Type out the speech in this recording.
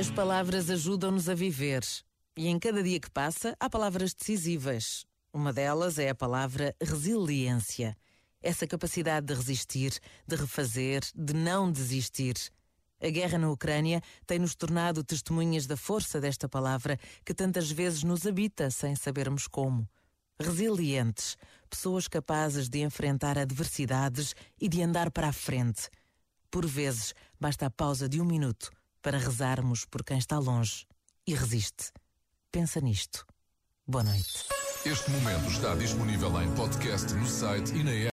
As palavras ajudam-nos a viver. E em cada dia que passa, há palavras decisivas. Uma delas é a palavra resiliência. Essa capacidade de resistir, de refazer, de não desistir. A guerra na Ucrânia tem-nos tornado testemunhas da força desta palavra que tantas vezes nos habita sem sabermos como. Resilientes, pessoas capazes de enfrentar adversidades e de andar para a frente. Por vezes, basta a pausa de um minuto para rezarmos por quem está longe e resiste. Pensa nisto. Boa noite. Este momento está disponível em podcast no site e na.